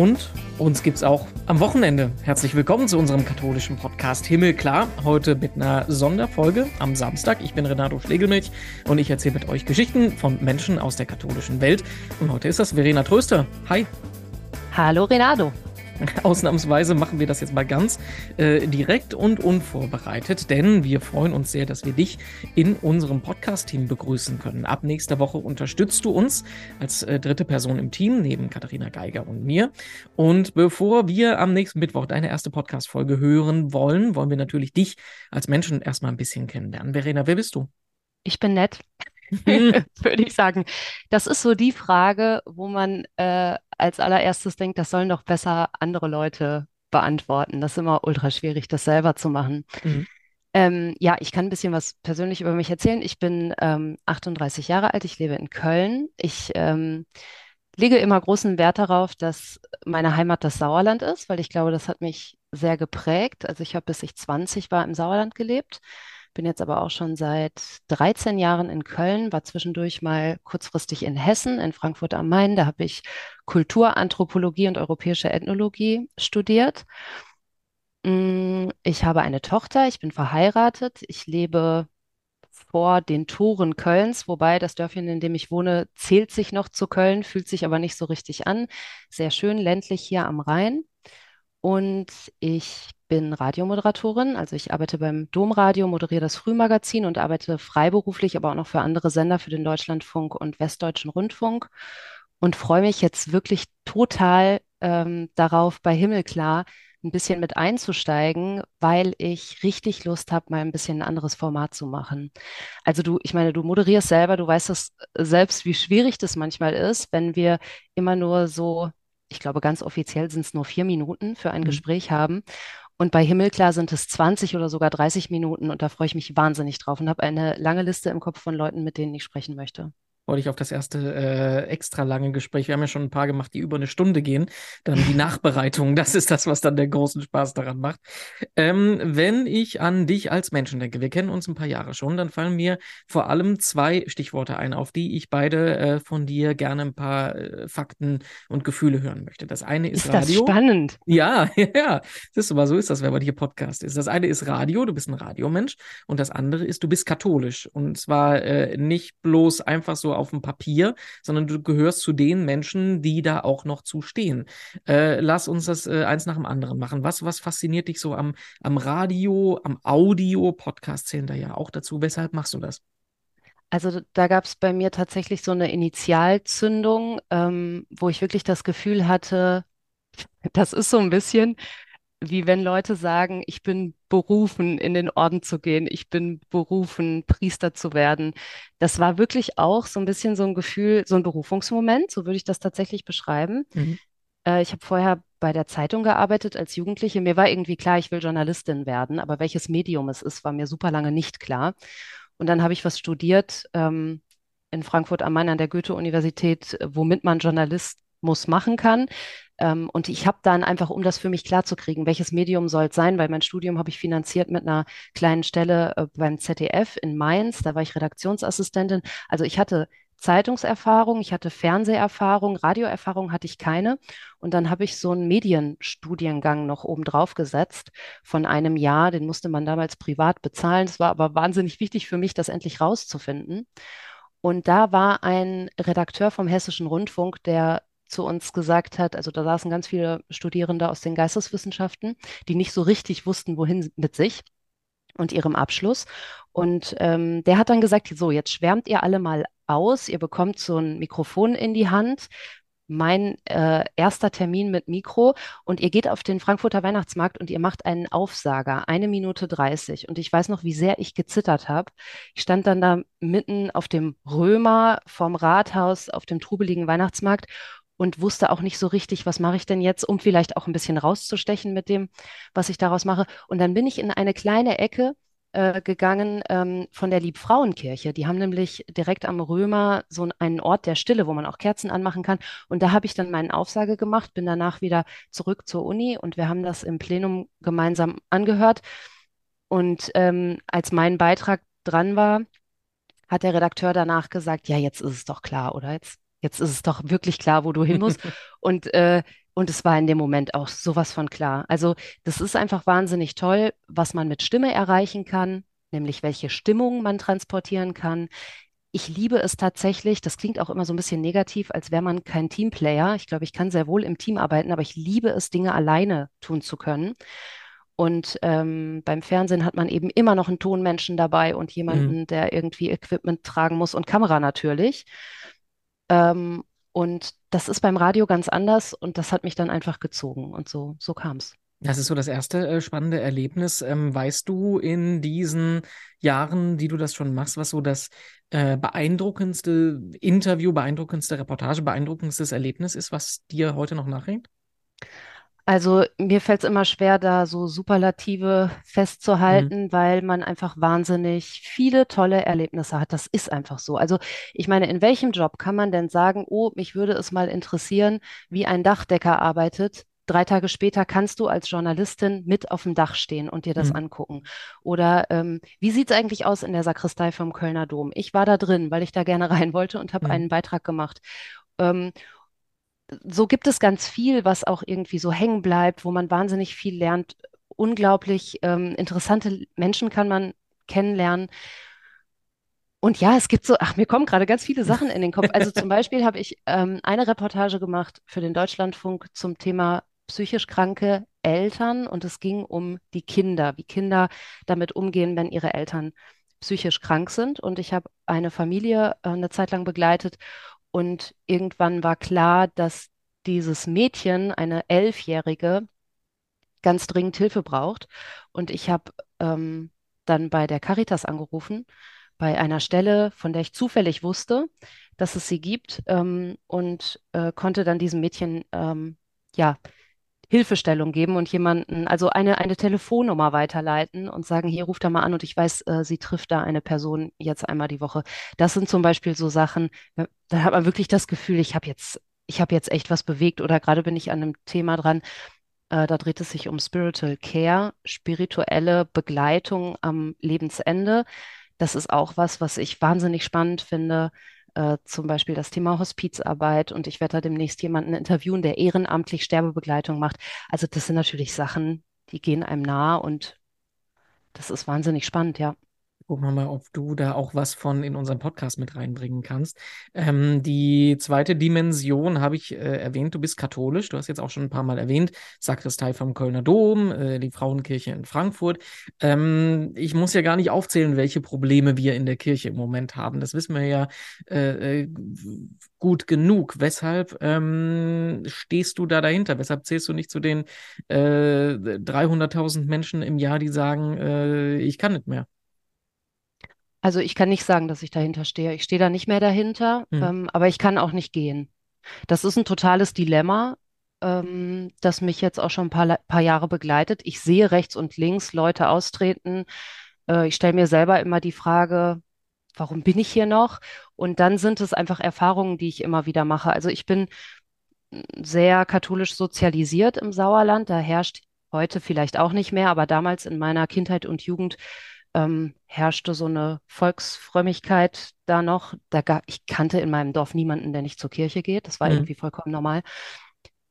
Und uns gibt's auch am Wochenende. Herzlich willkommen zu unserem katholischen Podcast Himmelklar. Heute mit einer Sonderfolge am Samstag. Ich bin Renato Schlegelmilch und ich erzähle mit euch Geschichten von Menschen aus der katholischen Welt. Und heute ist das Verena Tröster. Hi. Hallo Renato. Ausnahmsweise machen wir das jetzt mal ganz äh, direkt und unvorbereitet, denn wir freuen uns sehr, dass wir dich in unserem Podcast-Team begrüßen können. Ab nächster Woche unterstützt du uns als äh, dritte Person im Team neben Katharina Geiger und mir. Und bevor wir am nächsten Mittwoch deine erste Podcast-Folge hören wollen, wollen wir natürlich dich als Menschen erstmal ein bisschen kennenlernen. Verena, wer bist du? Ich bin nett. würde ich sagen. Das ist so die Frage, wo man äh, als allererstes denkt, das sollen doch besser andere Leute beantworten. Das ist immer ultra schwierig, das selber zu machen. Mhm. Ähm, ja, ich kann ein bisschen was persönlich über mich erzählen. Ich bin ähm, 38 Jahre alt, ich lebe in Köln. Ich ähm, lege immer großen Wert darauf, dass meine Heimat das Sauerland ist, weil ich glaube, das hat mich sehr geprägt. Also ich habe bis ich 20 war im Sauerland gelebt bin jetzt aber auch schon seit 13 Jahren in Köln, war zwischendurch mal kurzfristig in Hessen, in Frankfurt am Main. Da habe ich Kulturanthropologie und europäische Ethnologie studiert. Mm, ich habe eine Tochter, ich bin verheiratet, ich lebe vor den Toren Kölns, wobei das Dörfchen, in dem ich wohne, zählt sich noch zu Köln, fühlt sich aber nicht so richtig an. Sehr schön ländlich hier am Rhein. Und ich bin Radiomoderatorin, also ich arbeite beim Domradio, moderiere das Frühmagazin und arbeite freiberuflich, aber auch noch für andere Sender, für den Deutschlandfunk und Westdeutschen Rundfunk und freue mich jetzt wirklich total ähm, darauf, bei Himmelklar ein bisschen mit einzusteigen, weil ich richtig Lust habe, mal ein bisschen ein anderes Format zu machen. Also du, ich meine, du moderierst selber, du weißt das selbst, wie schwierig das manchmal ist, wenn wir immer nur so ich glaube, ganz offiziell sind es nur vier Minuten für ein mhm. Gespräch haben. Und bei Himmelklar sind es 20 oder sogar 30 Minuten und da freue ich mich wahnsinnig drauf und habe eine lange Liste im Kopf von Leuten, mit denen ich sprechen möchte freue dich auf das erste äh, extra lange Gespräch. Wir haben ja schon ein paar gemacht, die über eine Stunde gehen. Dann die Nachbereitung, das ist das, was dann den großen Spaß daran macht. Ähm, wenn ich an dich als Menschen denke, wir kennen uns ein paar Jahre schon, dann fallen mir vor allem zwei Stichworte ein, auf die ich beide äh, von dir gerne ein paar äh, Fakten und Gefühle hören möchte. Das eine ist, ist Radio. Das spannend. Ja, ja. Das ist aber so ist das, wenn man hier Podcast ist. Das eine ist Radio, du bist ein Radiomensch und das andere ist, du bist katholisch. Und zwar äh, nicht bloß einfach so auf dem Papier, sondern du gehörst zu den Menschen, die da auch noch zu stehen. Äh, lass uns das äh, eins nach dem anderen machen. Was, was fasziniert dich so am, am Radio, am Audio? Podcast zählen da ja auch dazu. Weshalb machst du das? Also da gab es bei mir tatsächlich so eine Initialzündung, ähm, wo ich wirklich das Gefühl hatte, das ist so ein bisschen wie wenn Leute sagen, ich bin berufen, in den Orden zu gehen, ich bin berufen, Priester zu werden. Das war wirklich auch so ein bisschen so ein Gefühl, so ein Berufungsmoment, so würde ich das tatsächlich beschreiben. Mhm. Äh, ich habe vorher bei der Zeitung gearbeitet als Jugendliche. Mir war irgendwie klar, ich will Journalistin werden, aber welches Medium es ist, war mir super lange nicht klar. Und dann habe ich was studiert ähm, in Frankfurt am Main an der Goethe-Universität, womit man Journalismus machen kann. Ähm, und ich habe dann einfach, um das für mich klarzukriegen, welches Medium soll es sein, weil mein Studium habe ich finanziert mit einer kleinen Stelle äh, beim ZDF in Mainz. Da war ich Redaktionsassistentin. Also ich hatte Zeitungserfahrung, ich hatte Fernseherfahrung, Radioerfahrung hatte ich keine. Und dann habe ich so einen Medienstudiengang noch oben drauf gesetzt von einem Jahr. Den musste man damals privat bezahlen. Es war aber wahnsinnig wichtig für mich, das endlich rauszufinden. Und da war ein Redakteur vom Hessischen Rundfunk, der zu uns gesagt hat, also da saßen ganz viele Studierende aus den Geisteswissenschaften, die nicht so richtig wussten, wohin mit sich und ihrem Abschluss. Und ähm, der hat dann gesagt, so, jetzt schwärmt ihr alle mal aus, ihr bekommt so ein Mikrofon in die Hand, mein äh, erster Termin mit Mikro und ihr geht auf den Frankfurter Weihnachtsmarkt und ihr macht einen Aufsager, eine Minute 30. Und ich weiß noch, wie sehr ich gezittert habe. Ich stand dann da mitten auf dem Römer vom Rathaus auf dem trubeligen Weihnachtsmarkt und wusste auch nicht so richtig, was mache ich denn jetzt, um vielleicht auch ein bisschen rauszustechen mit dem, was ich daraus mache. Und dann bin ich in eine kleine Ecke äh, gegangen ähm, von der Liebfrauenkirche. Die haben nämlich direkt am Römer so einen Ort der Stille, wo man auch Kerzen anmachen kann. Und da habe ich dann meinen Aufsage gemacht, bin danach wieder zurück zur Uni und wir haben das im Plenum gemeinsam angehört. Und ähm, als mein Beitrag dran war, hat der Redakteur danach gesagt, ja, jetzt ist es doch klar, oder? Jetzt jetzt ist es doch wirklich klar, wo du hin musst. und, äh, Und es war in dem Moment auch sowas von klar. Also das ist einfach wahnsinnig toll, was man mit Stimme erreichen kann, nämlich welche Stimmung man transportieren kann. Ich liebe es tatsächlich, das klingt auch immer so ein bisschen negativ, als wäre man kein Teamplayer. Ich glaube, ich kann sehr wohl im Team arbeiten, aber ich liebe es, Dinge alleine tun zu können. Und ähm, beim Fernsehen hat man eben immer noch einen Tonmenschen dabei und jemanden, mhm. der irgendwie Equipment tragen muss und Kamera natürlich. Ähm, und das ist beim Radio ganz anders und das hat mich dann einfach gezogen und so, so kam es. Das ist so das erste äh, spannende Erlebnis. Ähm, weißt du in diesen Jahren, die du das schon machst, was so das äh, beeindruckendste Interview, beeindruckendste Reportage, beeindruckendstes Erlebnis ist, was dir heute noch nachhängt? Also mir fällt es immer schwer, da so Superlative Mhm. festzuhalten, weil man einfach wahnsinnig viele tolle Erlebnisse hat. Das ist einfach so. Also ich meine, in welchem Job kann man denn sagen, oh, mich würde es mal interessieren, wie ein Dachdecker arbeitet? Drei Tage später kannst du als Journalistin mit auf dem Dach stehen und dir das Mhm. angucken. Oder ähm, wie sieht es eigentlich aus in der Sakristei vom Kölner Dom? Ich war da drin, weil ich da gerne rein wollte und habe Mhm. einen Beitrag gemacht. Ähm, so gibt es ganz viel, was auch irgendwie so hängen bleibt, wo man wahnsinnig viel lernt. Unglaublich ähm, interessante Menschen kann man kennenlernen. Und ja, es gibt so, ach, mir kommen gerade ganz viele Sachen in den Kopf. Also zum Beispiel habe ich ähm, eine Reportage gemacht für den Deutschlandfunk zum Thema psychisch kranke Eltern und es ging um die Kinder, wie Kinder damit umgehen, wenn ihre Eltern psychisch krank sind. Und ich habe eine Familie äh, eine Zeit lang begleitet und irgendwann war klar, dass dieses Mädchen, eine Elfjährige, ganz dringend Hilfe braucht. Und ich habe ähm, dann bei der Caritas angerufen, bei einer Stelle, von der ich zufällig wusste, dass es sie gibt, ähm, und äh, konnte dann diesem Mädchen ähm, ja Hilfestellung geben und jemanden, also eine, eine Telefonnummer weiterleiten und sagen, hier ruft da mal an und ich weiß, äh, sie trifft da eine Person jetzt einmal die Woche. Das sind zum Beispiel so Sachen, äh, da hat man wirklich das Gefühl, ich habe jetzt, ich habe jetzt echt was bewegt oder gerade bin ich an einem Thema dran, äh, da dreht es sich um Spiritual Care, spirituelle Begleitung am Lebensende. Das ist auch was, was ich wahnsinnig spannend finde. Äh, zum Beispiel das Thema Hospizarbeit und ich werde da demnächst jemanden interviewen, der ehrenamtlich Sterbebegleitung macht. Also das sind natürlich Sachen, die gehen einem nahe und das ist wahnsinnig spannend, ja. Gucken wir mal, ob du da auch was von in unseren Podcast mit reinbringen kannst. Ähm, die zweite Dimension habe ich äh, erwähnt, du bist katholisch. Du hast jetzt auch schon ein paar Mal erwähnt, Sakristei vom Kölner Dom, äh, die Frauenkirche in Frankfurt. Ähm, ich muss ja gar nicht aufzählen, welche Probleme wir in der Kirche im Moment haben. Das wissen wir ja äh, äh, gut genug. Weshalb ähm, stehst du da dahinter? Weshalb zählst du nicht zu den äh, 300.000 Menschen im Jahr, die sagen, äh, ich kann nicht mehr? Also ich kann nicht sagen, dass ich dahinter stehe. Ich stehe da nicht mehr dahinter, Hm. ähm, aber ich kann auch nicht gehen. Das ist ein totales Dilemma, ähm, das mich jetzt auch schon ein paar, paar Jahre begleitet. Ich sehe rechts und links Leute austreten. Äh, ich stelle mir selber immer die Frage, warum bin ich hier noch? Und dann sind es einfach Erfahrungen, die ich immer wieder mache. Also ich bin sehr katholisch sozialisiert im Sauerland. Da herrscht heute vielleicht auch nicht mehr, aber damals in meiner Kindheit und Jugend ähm, herrschte so eine Volksfrömmigkeit da noch. Da gab, ich kannte in meinem Dorf niemanden, der nicht zur Kirche geht. Das war Hm. irgendwie vollkommen normal.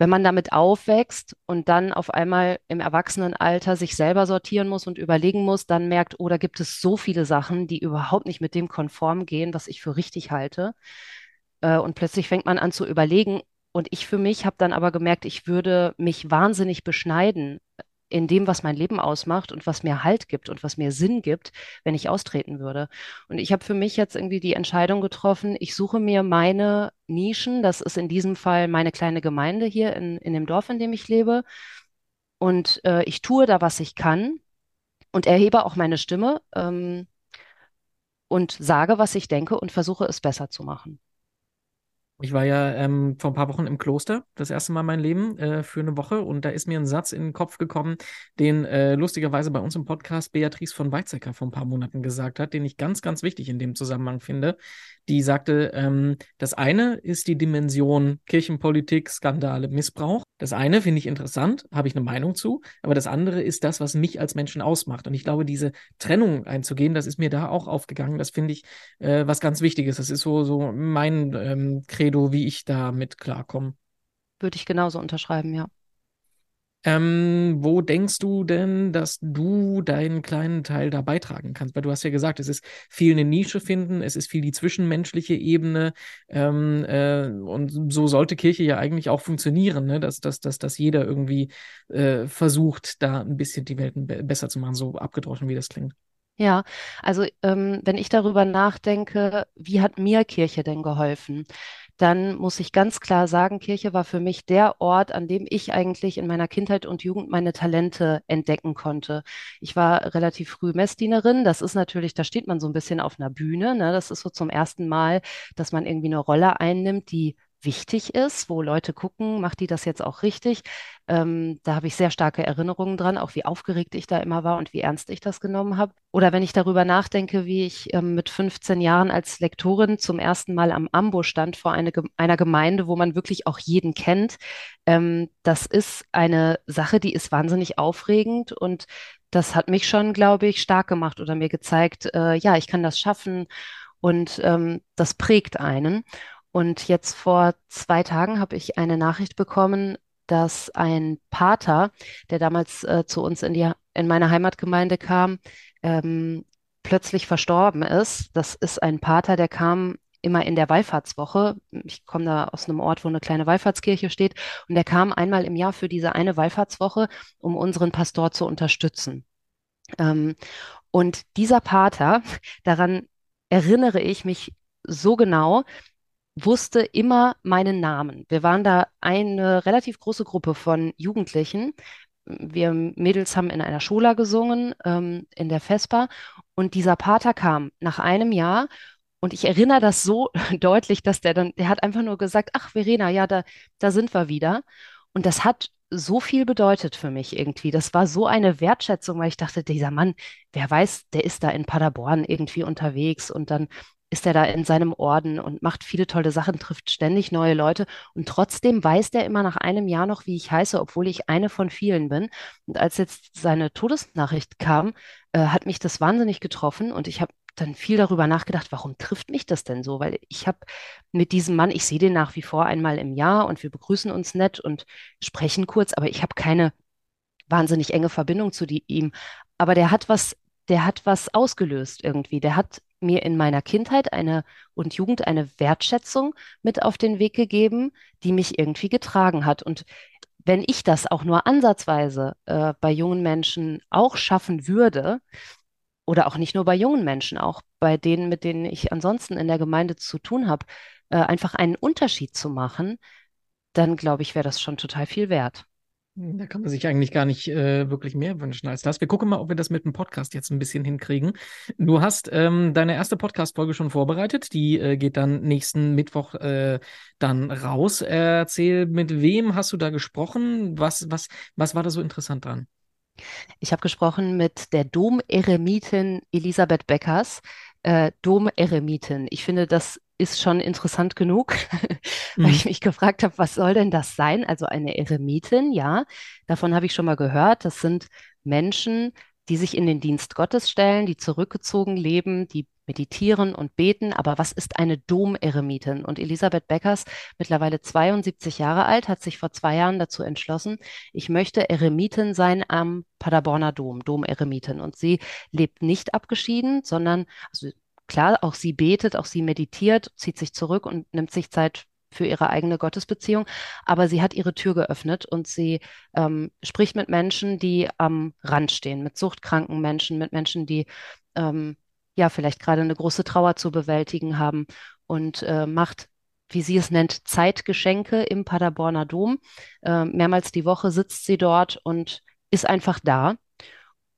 Wenn man damit aufwächst und dann auf einmal im Erwachsenenalter sich selber sortieren muss und überlegen muss, dann merkt, oh, da gibt es so viele Sachen, die überhaupt nicht mit dem konform gehen, was ich für richtig halte. Äh, und plötzlich fängt man an zu überlegen. Und ich für mich habe dann aber gemerkt, ich würde mich wahnsinnig beschneiden in dem, was mein Leben ausmacht und was mir Halt gibt und was mir Sinn gibt, wenn ich austreten würde. Und ich habe für mich jetzt irgendwie die Entscheidung getroffen, ich suche mir meine Nischen. Das ist in diesem Fall meine kleine Gemeinde hier in, in dem Dorf, in dem ich lebe. Und äh, ich tue da, was ich kann und erhebe auch meine Stimme ähm, und sage, was ich denke und versuche es besser zu machen. Ich war ja ähm, vor ein paar Wochen im Kloster, das erste Mal in meinem Leben, äh, für eine Woche. Und da ist mir ein Satz in den Kopf gekommen, den äh, lustigerweise bei uns im Podcast Beatrice von Weizsäcker vor ein paar Monaten gesagt hat, den ich ganz, ganz wichtig in dem Zusammenhang finde. Die sagte, ähm, das eine ist die Dimension Kirchenpolitik, Skandale, Missbrauch. Das eine finde ich interessant, habe ich eine Meinung zu. Aber das andere ist das, was mich als Menschen ausmacht. Und ich glaube, diese Trennung einzugehen, das ist mir da auch aufgegangen. Das finde ich äh, was ganz Wichtiges. Das ist so, so mein ähm, Credo, wie ich damit klarkomme. würde ich genauso unterschreiben, ja. Ähm, wo denkst du denn, dass du deinen kleinen Teil da beitragen kannst? Weil du hast ja gesagt, es ist viel eine Nische finden, es ist viel die zwischenmenschliche Ebene ähm, äh, und so sollte Kirche ja eigentlich auch funktionieren, ne? dass, dass, dass, dass jeder irgendwie äh, versucht, da ein bisschen die Welt besser zu machen, so abgedroschen, wie das klingt. Ja, also ähm, wenn ich darüber nachdenke, wie hat mir Kirche denn geholfen? Dann muss ich ganz klar sagen, Kirche war für mich der Ort, an dem ich eigentlich in meiner Kindheit und Jugend meine Talente entdecken konnte. Ich war relativ früh Messdienerin. Das ist natürlich, da steht man so ein bisschen auf einer Bühne. Ne? Das ist so zum ersten Mal, dass man irgendwie eine Rolle einnimmt, die wichtig ist, wo Leute gucken, macht die das jetzt auch richtig? Ähm, da habe ich sehr starke Erinnerungen dran, auch wie aufgeregt ich da immer war und wie ernst ich das genommen habe. Oder wenn ich darüber nachdenke, wie ich ähm, mit 15 Jahren als Lektorin zum ersten Mal am Ambo stand vor eine, einer Gemeinde, wo man wirklich auch jeden kennt. Ähm, das ist eine Sache, die ist wahnsinnig aufregend und das hat mich schon, glaube ich, stark gemacht oder mir gezeigt, äh, ja, ich kann das schaffen und ähm, das prägt einen. Und jetzt vor zwei Tagen habe ich eine Nachricht bekommen, dass ein Pater, der damals äh, zu uns in die, in meine Heimatgemeinde kam, ähm, plötzlich verstorben ist. Das ist ein Pater, der kam immer in der Wallfahrtswoche. Ich komme da aus einem Ort, wo eine kleine Wallfahrtskirche steht. Und der kam einmal im Jahr für diese eine Wallfahrtswoche, um unseren Pastor zu unterstützen. Ähm, und dieser Pater, daran erinnere ich mich so genau, wusste immer meinen Namen. Wir waren da eine relativ große Gruppe von Jugendlichen. Wir Mädels haben in einer Schola gesungen, ähm, in der Vespa. Und dieser Pater kam nach einem Jahr und ich erinnere das so deutlich, dass der dann, der hat einfach nur gesagt, ach Verena, ja, da, da sind wir wieder. Und das hat so viel bedeutet für mich irgendwie. Das war so eine Wertschätzung, weil ich dachte, dieser Mann, wer weiß, der ist da in Paderborn irgendwie unterwegs und dann ist er da in seinem Orden und macht viele tolle Sachen, trifft ständig neue Leute und trotzdem weiß der immer nach einem Jahr noch, wie ich heiße, obwohl ich eine von vielen bin. Und als jetzt seine Todesnachricht kam, äh, hat mich das wahnsinnig getroffen und ich habe dann viel darüber nachgedacht, warum trifft mich das denn so? Weil ich habe mit diesem Mann, ich sehe den nach wie vor einmal im Jahr und wir begrüßen uns nett und sprechen kurz, aber ich habe keine wahnsinnig enge Verbindung zu die, ihm. Aber der hat was, der hat was ausgelöst irgendwie. Der hat mir in meiner Kindheit eine und Jugend eine Wertschätzung mit auf den Weg gegeben, die mich irgendwie getragen hat. Und wenn ich das auch nur ansatzweise äh, bei jungen Menschen auch schaffen würde, oder auch nicht nur bei jungen Menschen, auch bei denen, mit denen ich ansonsten in der Gemeinde zu tun habe, äh, einfach einen Unterschied zu machen, dann glaube ich, wäre das schon total viel wert. Da kann man sich eigentlich gar nicht äh, wirklich mehr wünschen als das. Wir gucken mal, ob wir das mit dem Podcast jetzt ein bisschen hinkriegen. Du hast ähm, deine erste Podcast-Folge schon vorbereitet. Die äh, geht dann nächsten Mittwoch äh, dann raus. erzähl, mit wem hast du da gesprochen? Was, was, was war da so interessant dran? Ich habe gesprochen mit der Dom-Eremitin Elisabeth Beckers. Äh, Dom-Eremitin. Ich finde, das ist schon interessant genug, weil mhm. ich mich gefragt habe, was soll denn das sein? Also eine Eremitin, ja, davon habe ich schon mal gehört. Das sind Menschen, die sich in den Dienst Gottes stellen, die zurückgezogen leben, die meditieren und beten. Aber was ist eine Domeremitin? Und Elisabeth Beckers, mittlerweile 72 Jahre alt, hat sich vor zwei Jahren dazu entschlossen, ich möchte Eremitin sein am Paderborner Dom, Domeremitin. Und sie lebt nicht abgeschieden, sondern, also klar, auch sie betet, auch sie meditiert, zieht sich zurück und nimmt sich Zeit für ihre eigene Gottesbeziehung. Aber sie hat ihre Tür geöffnet und sie ähm, spricht mit Menschen, die am Rand stehen, mit suchtkranken Menschen, mit Menschen, die ähm, ja vielleicht gerade eine große Trauer zu bewältigen haben und äh, macht wie sie es nennt, Zeitgeschenke im Paderborner Dom. Äh, mehrmals die Woche sitzt sie dort und ist einfach da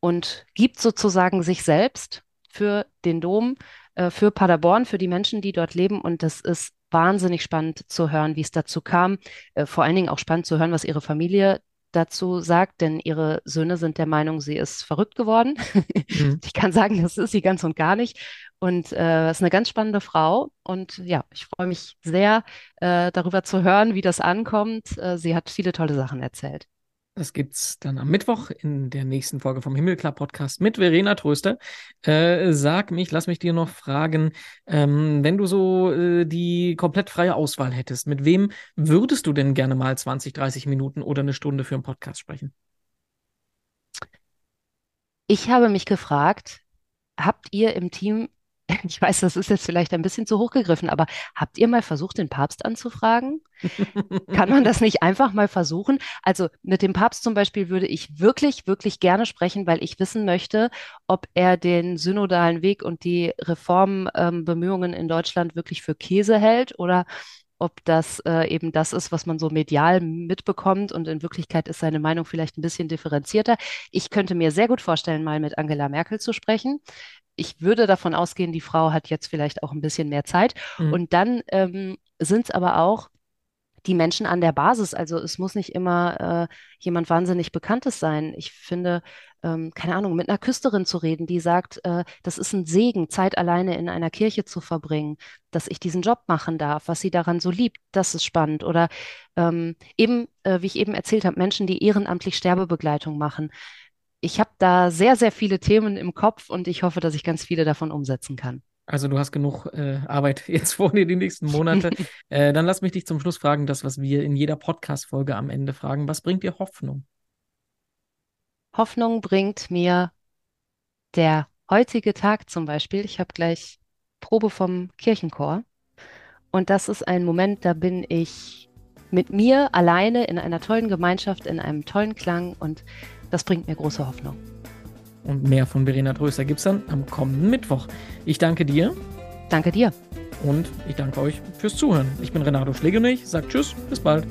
und gibt sozusagen sich selbst für den Dom, äh, für Paderborn, für die Menschen, die dort leben. Und das ist wahnsinnig spannend zu hören, wie es dazu kam. Äh, vor allen Dingen auch spannend zu hören, was ihre Familie dazu sagt, denn ihre Söhne sind der Meinung, sie ist verrückt geworden. Mhm. Ich kann sagen, das ist sie ganz und gar nicht. Und äh, ist eine ganz spannende Frau. Und ja, ich freue mich sehr, äh, darüber zu hören, wie das ankommt. Äh, sie hat viele tolle Sachen erzählt. Das gibt's dann am Mittwoch in der nächsten Folge vom Himmelklar Podcast mit Verena Tröster. Äh, sag mich, lass mich dir noch fragen, ähm, wenn du so äh, die komplett freie Auswahl hättest, mit wem würdest du denn gerne mal 20, 30 Minuten oder eine Stunde für einen Podcast sprechen? Ich habe mich gefragt, habt ihr im Team, ich weiß, das ist jetzt vielleicht ein bisschen zu hoch gegriffen, aber habt ihr mal versucht, den Papst anzufragen? Kann man das nicht einfach mal versuchen? Also mit dem Papst zum Beispiel würde ich wirklich, wirklich gerne sprechen, weil ich wissen möchte, ob er den synodalen Weg und die Reformbemühungen ähm, in Deutschland wirklich für Käse hält oder ob das äh, eben das ist, was man so medial mitbekommt und in Wirklichkeit ist seine Meinung vielleicht ein bisschen differenzierter. Ich könnte mir sehr gut vorstellen, mal mit Angela Merkel zu sprechen. Ich würde davon ausgehen, die Frau hat jetzt vielleicht auch ein bisschen mehr Zeit. Mhm. Und dann ähm, sind es aber auch die Menschen an der Basis. Also es muss nicht immer äh, jemand wahnsinnig Bekanntes sein. Ich finde, ähm, keine Ahnung, mit einer Küsterin zu reden, die sagt, äh, das ist ein Segen, Zeit alleine in einer Kirche zu verbringen, dass ich diesen Job machen darf, was sie daran so liebt, das ist spannend. Oder ähm, eben, äh, wie ich eben erzählt habe, Menschen, die ehrenamtlich Sterbebegleitung machen. Ich habe da sehr, sehr viele Themen im Kopf und ich hoffe, dass ich ganz viele davon umsetzen kann. Also du hast genug äh, Arbeit jetzt vor dir die nächsten Monate. äh, dann lass mich dich zum Schluss fragen, das, was wir in jeder Podcast-Folge am Ende fragen. Was bringt dir Hoffnung? Hoffnung bringt mir der heutige Tag zum Beispiel. Ich habe gleich Probe vom Kirchenchor. Und das ist ein Moment, da bin ich mit mir alleine in einer tollen Gemeinschaft, in einem tollen Klang und das bringt mir große Hoffnung. Und mehr von Verena Tröster gibt es dann am kommenden Mittwoch. Ich danke dir. Danke dir. Und ich danke euch fürs Zuhören. Ich bin Renato Schlegelmilch, sagt Tschüss, bis bald.